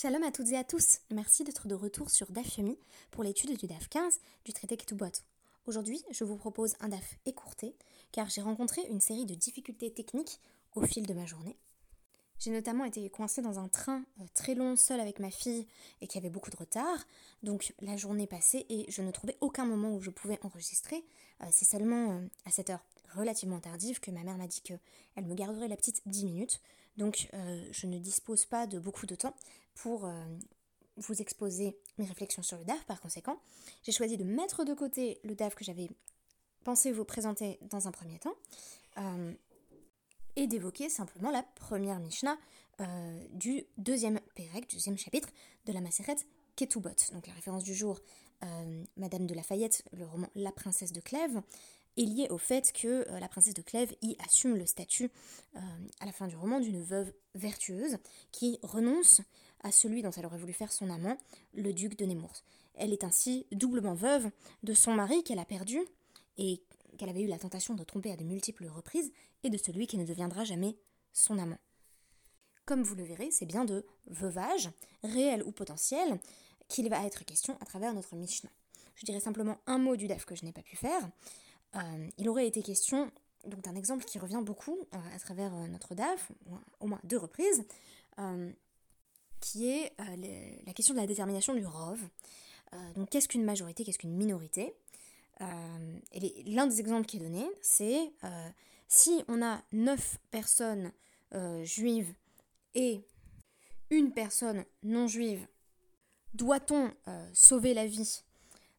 Shalom à toutes et à tous. Merci d'être de retour sur DAF Yomi pour l'étude du DAF 15 du traité Ketubot. Aujourd'hui, je vous propose un DAF écourté car j'ai rencontré une série de difficultés techniques au fil de ma journée. J'ai notamment été coincée dans un train euh, très long seul avec ma fille et qui avait beaucoup de retard. Donc la journée passée et je ne trouvais aucun moment où je pouvais enregistrer. Euh, c'est seulement euh, à cette heure relativement tardive que ma mère m'a dit qu'elle me garderait la petite 10 minutes. Donc je ne dispose pas de beaucoup de temps pour euh, vous exposer mes réflexions sur le DAF. Par conséquent, j'ai choisi de mettre de côté le DAF que j'avais pensé vous présenter dans un premier temps euh, et d'évoquer simplement la première Mishnah euh, du deuxième Pérec, deuxième chapitre de la Maseret Ketubot. Donc la référence du jour, Madame de Lafayette, le roman La princesse de Clèves, est liée au fait que la princesse de Clèves y assume le statut à la fin du roman d'une veuve vertueuse qui renonce à celui dont elle aurait voulu faire son amant, le duc de Nemours. Elle est ainsi doublement veuve de son mari qu'elle a perdu et qu'elle avait eu la tentation de tromper à de multiples reprises, et de celui qui ne deviendra jamais son amant. Comme vous le verrez, c'est bien de veuvage, réel ou potentiel, qu'il va être question à travers notre Mishnah. Je dirais simplement un mot du DAF que je n'ai pas pu faire. Euh, il aurait été question donc d'un exemple qui revient beaucoup euh, à travers euh, notre DAF, au moins deux reprises, qui est euh, la question de la détermination du ROV. Euh, donc qu'est-ce qu'une majorité, qu'est-ce qu'une minorité? Euh, L'un des exemples qui est donné, c'est si on a 9 personnes juives et une personne non juive, doit-on sauver la vie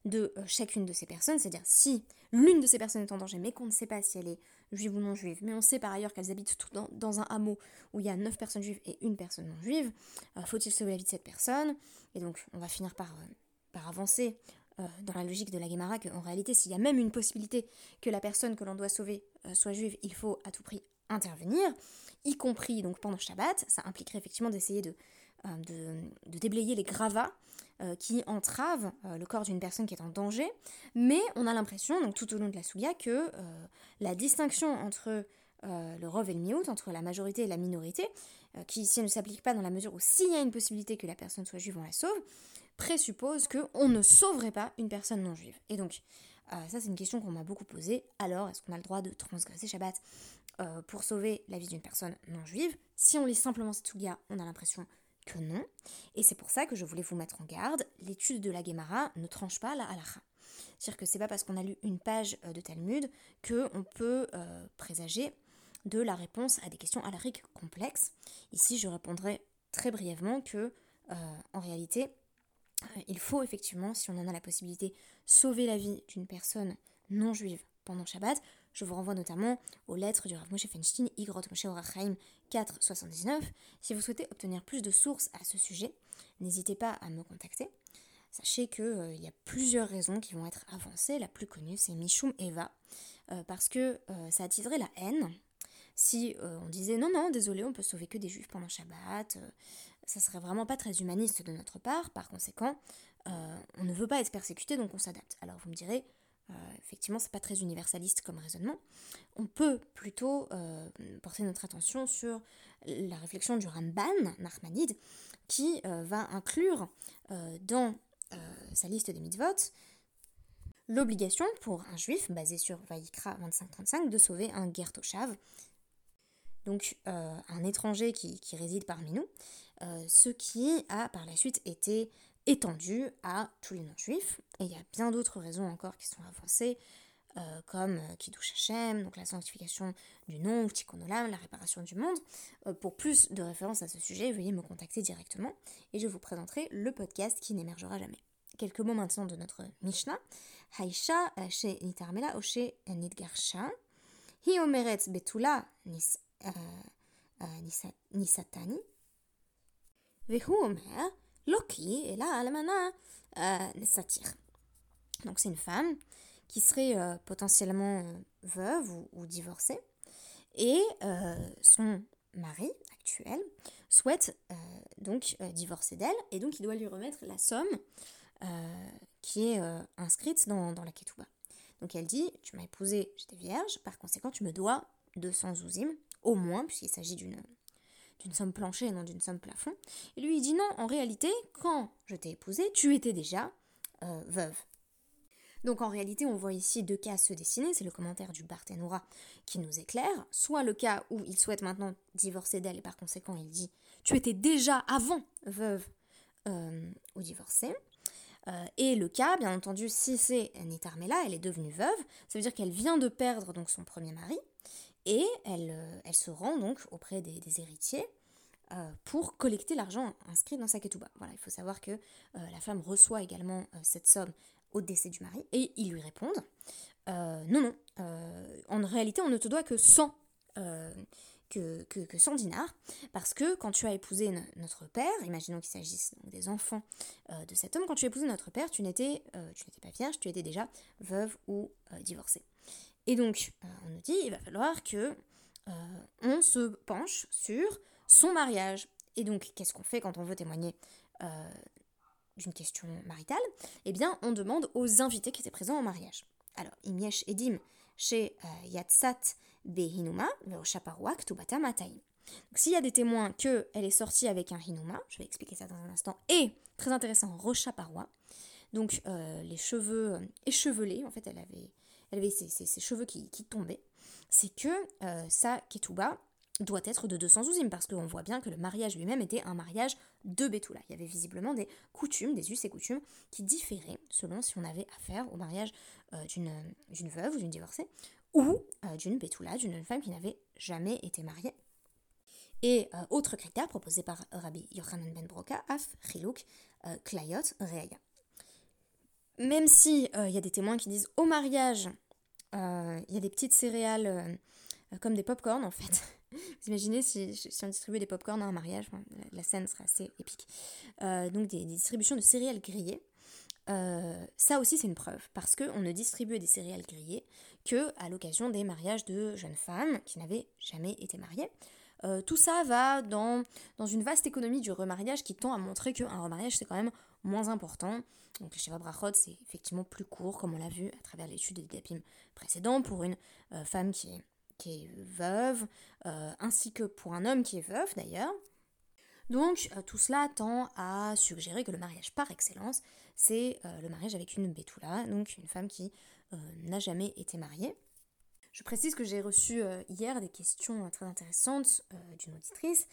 de chacune de ces personnes? C'est-à-dire si l'une de ces personnes est en danger, mais qu'on ne sait pas si elle est juive ou non juive, mais on sait par ailleurs qu'elles habitent dans, un hameau où il y a 9 personnes juives et une personne non juive, euh, faut-il sauver la vie de cette personne? Et donc on va finir par, euh, par avancer euh, dans la logique de la Guémara qu'en réalité s'il y a même une possibilité que la personne que l'on doit sauver soit juive, il faut à tout prix intervenir, y compris donc pendant Shabbat, ça impliquerait effectivement d'essayer de, de, déblayer les gravats qui entravent le corps d'une personne qui est en danger, mais on a l'impression, donc tout au long de la Souga, que la distinction entre euh, le rov et le miout, entre la majorité et la minorité, euh, qui ici ne s'applique pas dans la mesure où s'il y a une possibilité que la personne soit juive, on la sauve, présuppose qu'on ne sauverait pas une personne non juive. Et donc, euh, ça c'est une question qu'on m'a beaucoup posée. Alors, est-ce qu'on a le droit de transgresser Shabbat pour sauver la vie d'une personne non juive? Si on lit simplement cette souga, on a l'impression que non. Et c'est pour ça que je voulais vous mettre en garde. L'étude de la Gemara ne tranche pas la halakha. C'est-à-dire que c'est pas parce qu'on a lu une page de Talmud qu'on peut présager de la réponse à des questions alariques complexes. Ici, je répondrai très brièvement que, euh, en réalité, euh, il faut effectivement, si on en a la possibilité, sauver la vie d'une personne non juive pendant Shabbat. Je vous renvoie notamment aux lettres du Rav Moshe Feinstein, Igrot Moshe Orachaim 479. Si vous souhaitez obtenir plus de sources à ce sujet, n'hésitez pas à me contacter. Sachez qu'il euh, y a plusieurs raisons qui vont être avancées. La plus connue, c'est Mishum Eva, parce que ça attiserait la haine si euh, on disait non, non, désolé, on peut sauver que des juifs pendant Shabbat, euh, ça serait vraiment pas très humaniste de notre part. Par conséquent, euh, on ne veut pas être persécuté, donc on s'adapte. Alors vous me direz, effectivement, c'est pas très universaliste comme raisonnement. On peut plutôt porter notre attention sur la réflexion du Ramban, Nachmanide, qui va inclure dans sa liste des mitzvot l'obligation pour un juif, basé sur Vaikra 25-35, de sauver un Gertoshav, donc euh, un étranger qui, réside parmi nous, euh, ce qui a par la suite été étendue à tous les non-juifs. Et il y a bien d'autres raisons encore qui sont avancées, euh, comme euh, Kiddush Hashem, donc la sanctification du nom, Tikkun Olam, la réparation du monde. Euh, pour plus de références à ce sujet, veuillez me contacter directement et je vous présenterai le podcast qui n'émergera jamais. Quelques mots maintenant de notre Mishnah. Haïcha euh, chez Nitarmela Oshe Nidgarsha. Hi omeret betula euh, nisatani. Vehu omer Loki est là, Almana euh, satire. Donc c'est une femme qui serait euh, potentiellement euh, veuve ou, divorcée. Et euh, son mari actuel souhaite donc divorcer d'elle. Et donc il doit lui remettre la somme qui est inscrite dans, la Ketouba. Donc elle dit, tu m'as épousée, j'étais vierge, par conséquent tu me dois 200 zouzim, au moins, puisqu'il s'agit d'une d'une somme planchée et non d'une somme plafond. Et lui, il dit non, en réalité, quand je t'ai épousée, tu étais déjà euh, veuve. Donc en réalité, on voit ici deux cas se dessiner, c'est le commentaire du Barthénora qui nous éclaire, soit le cas où il souhaite maintenant divorcer d'elle et par conséquent il dit tu étais déjà avant veuve euh, ou divorcée, euh, et le cas, bien entendu, si c'est Nitarmela, elle est devenue veuve, ça veut dire qu'elle vient de perdre donc son premier mari, et elle, euh, elle se rend donc auprès des, héritiers pour collecter l'argent inscrit dans sa ketouba. Voilà, il faut savoir que la femme reçoit également cette somme au décès du mari, et ils lui répondent euh, non, non, euh, en réalité, on ne te doit que 100, euh, que, que, 100 dinars, parce que quand tu as épousé notre père, imaginons qu'il s'agisse des enfants de cet homme, quand tu as épousé notre père, tu n'étais pas vierge, tu étais déjà veuve ou divorcée. Et donc, on nous dit, il va falloir que on se penche sur son mariage. Et donc, qu'est-ce qu'on fait quand on veut témoigner d'une question maritale, eh bien, on demande aux invités qui étaient présents au mariage. Alors, Imiesh Edim chez euh, Yatsat Behinuma, le Shaparuak Tubata Mataim. S'il y a des témoins qu'elle est sortie avec un Hinuma, je vais expliquer ça dans un instant, et, très intéressant, Rocha Paroi, donc euh, les cheveux euh, échevelés, en fait, elle avait, elle avait ses, cheveux qui, tombaient, c'est que sa Ketuba doit être de 212 parce qu'on voit bien que le mariage lui-même était un mariage de Betula. Il y avait visiblement des coutumes, des us et coutumes qui différaient selon si on avait affaire au mariage euh, d'une veuve ou d'une divorcée ou euh, d'une Betula, d'une femme qui n'avait jamais été mariée. Et euh, autre critère proposé par Rabbi Yochanan ben Broca, Af, Chiluk, Klayot, Reaya. Même si il y a des témoins qui disent au mariage, il y a des petites céréales comme des pop-corn en fait, vous imaginez si, on distribuait des pop-corn à un mariage, la scène serait assez épique. Euh, donc des, distributions de céréales grillées. Euh, ça aussi c'est une preuve, parce qu'on ne distribuait des céréales grillées que à l'occasion des mariages de jeunes femmes qui n'avaient jamais été mariées. Euh, tout ça va dans, dans une vaste économie du remariage qui tend à montrer qu'un remariage c'est quand même moins important. Donc le Shiva Brachot c'est effectivement plus court, comme on l'a vu à travers l'étude des dapim précédents, pour une femme qui est veuve, euh, ainsi que pour un homme qui est veuf d'ailleurs. Donc euh, tout cela tend à suggérer que le mariage par excellence, c'est euh, le mariage avec une Betula, donc une femme qui n'a jamais été mariée. Je précise que j'ai reçu hier des questions très intéressantes d'une auditrice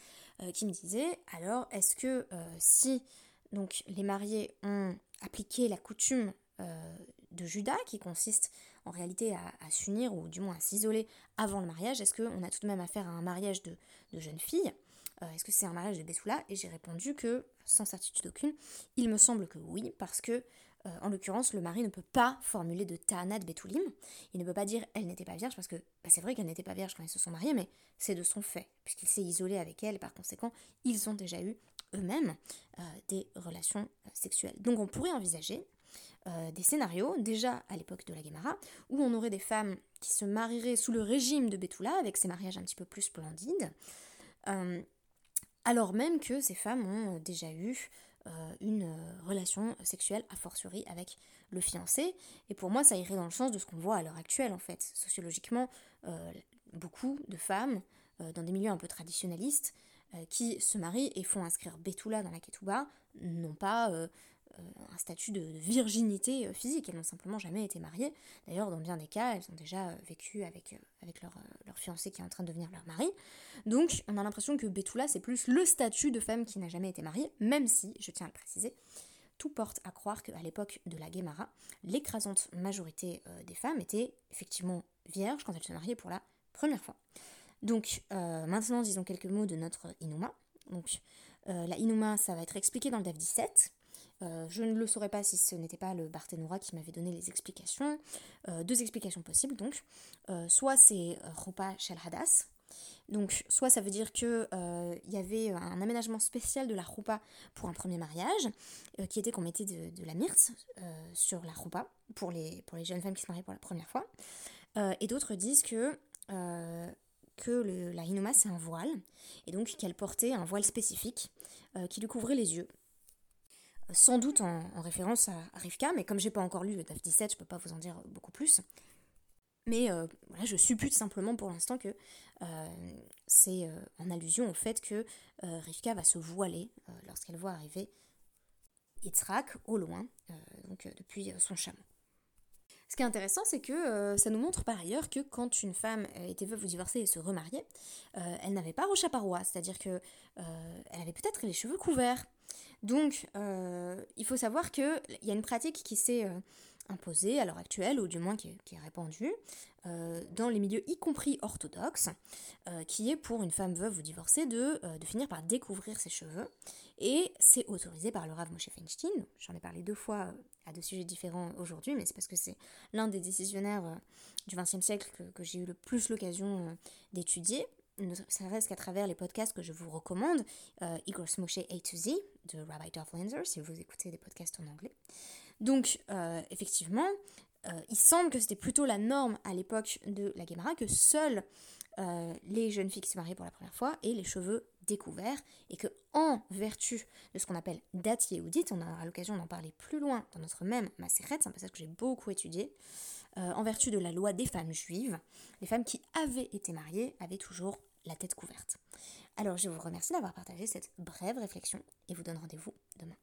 qui me disait alors est-ce que si donc les mariés ont appliqué la coutume de Judas qui consiste en réalité à, s'unir ou du moins à s'isoler avant le mariage. Est-ce qu'on a tout de même affaire à un mariage de, de jeunes filles euh, Est-ce que c'est un mariage de Bessoula Et j'ai répondu que, sans certitude aucune, il me semble que oui, parce que, euh, en l'occurrence, le mari ne peut pas formuler de Ta'anat Betoulim. Il ne peut pas dire elle n'était pas vierge, parce que bah, c'est vrai qu'elle n'était pas vierge quand ils se sont mariés, mais c'est de son fait, puisqu'il s'est isolé avec elle, par conséquent, ils ont déjà eu eux-mêmes euh, des relations sexuelles. Donc on pourrait envisager euh, des scénarios, déjà à l'époque de la Guémara, où on aurait des femmes qui se marieraient sous le régime de Betula, avec ces mariages un petit peu plus splendides, euh, alors même que ces femmes ont déjà eu euh, une relation sexuelle a fortiori avec le fiancé. Et pour moi, ça irait dans le sens de ce qu'on voit à l'heure actuelle, en fait. Sociologiquement, beaucoup de femmes, dans des milieux un peu traditionnalistes, qui se marient et font inscrire Betula dans la Ketouba, n'ont pas euh, un statut de, virginité euh, physique. Elles n'ont simplement jamais été mariées. D'ailleurs, dans bien des cas, elles ont déjà euh, vécu avec, avec leur, leur, fiancé qui est en train de devenir leur mari. Donc, on a l'impression que Betula, c'est plus le statut de femme qui n'a jamais été mariée, même si, je tiens à le préciser, tout porte à croire qu'à l'époque de la Guémara, l'écrasante majorité des femmes étaient effectivement vierges quand elles se mariaient pour la première fois. Donc, maintenant, disons quelques mots de notre Inuma. Donc, la Inuma, ça va être expliqué dans le DAF 17. Euh, je ne le saurais pas si ce n'était pas le Barthénora qui m'avait donné les explications. Euh, deux explications possibles donc. Euh, soit c'est Rupa Shel Hadas. Donc soit ça veut dire qu'il il y avait un aménagement spécial de la Rupa pour un premier mariage, qui était qu'on mettait de, la myrte sur la Rupa pour les, pour jeunes femmes qui se mariaient pour la première fois. et d'autres disent que que la Hinoma c'est un voile, et donc qu'elle portait un voile spécifique qui lui couvrait les yeux sans doute en, référence à, Rivka, mais comme j'ai pas encore lu le DAF 17, je peux pas vous en dire beaucoup plus. Mais voilà, je suppute simplement pour l'instant que c'est en allusion au fait que Rivka va se voiler lorsqu'elle voit arriver Yitzhak au loin, donc depuis son chameau. Ce qui est intéressant, c'est que euh, ça nous montre par ailleurs que quand une femme euh, était veuve ou divorcée et se remariait, euh, elle n'avait pas roche à c'est-à-dire que elle avait peut-être les cheveux couverts. Donc, il faut savoir qu'il y a une pratique qui s'est imposée à l'heure actuelle, ou du moins qui est, répandue, dans les milieux y compris orthodoxes, qui est pour une femme veuve ou divorcée de, de finir par découvrir ses cheveux. Et c'est autorisé par le Rav Moshe Feinstein. J'en ai parlé deux fois à deux sujets différents aujourd'hui, mais c'est parce que c'est l'un des décisionnaires euh, du XXe siècle que, j'ai eu le plus l'occasion euh, d'étudier. Ça reste qu'à travers les podcasts que je vous recommande, euh, Igor Smoshe A to Z de Rabbi Dolph Lanzer, si vous écoutez des podcasts en anglais. Donc, effectivement, il semble que c'était plutôt la norme à l'époque de la Gemara que seules les jeunes filles qui se mariaient pour la première fois aient les cheveux découvert et que en vertu de ce qu'on appelle date yéhoudite, on aura l'occasion d'en parler plus loin dans notre même Maseret, c'est un passage que j'ai beaucoup étudié, euh, en vertu de la loi des femmes juives, les femmes qui avaient été mariées avaient toujours la tête couverte. Alors je vous remercie d'avoir partagé cette brève réflexion et vous donne rendez-vous demain.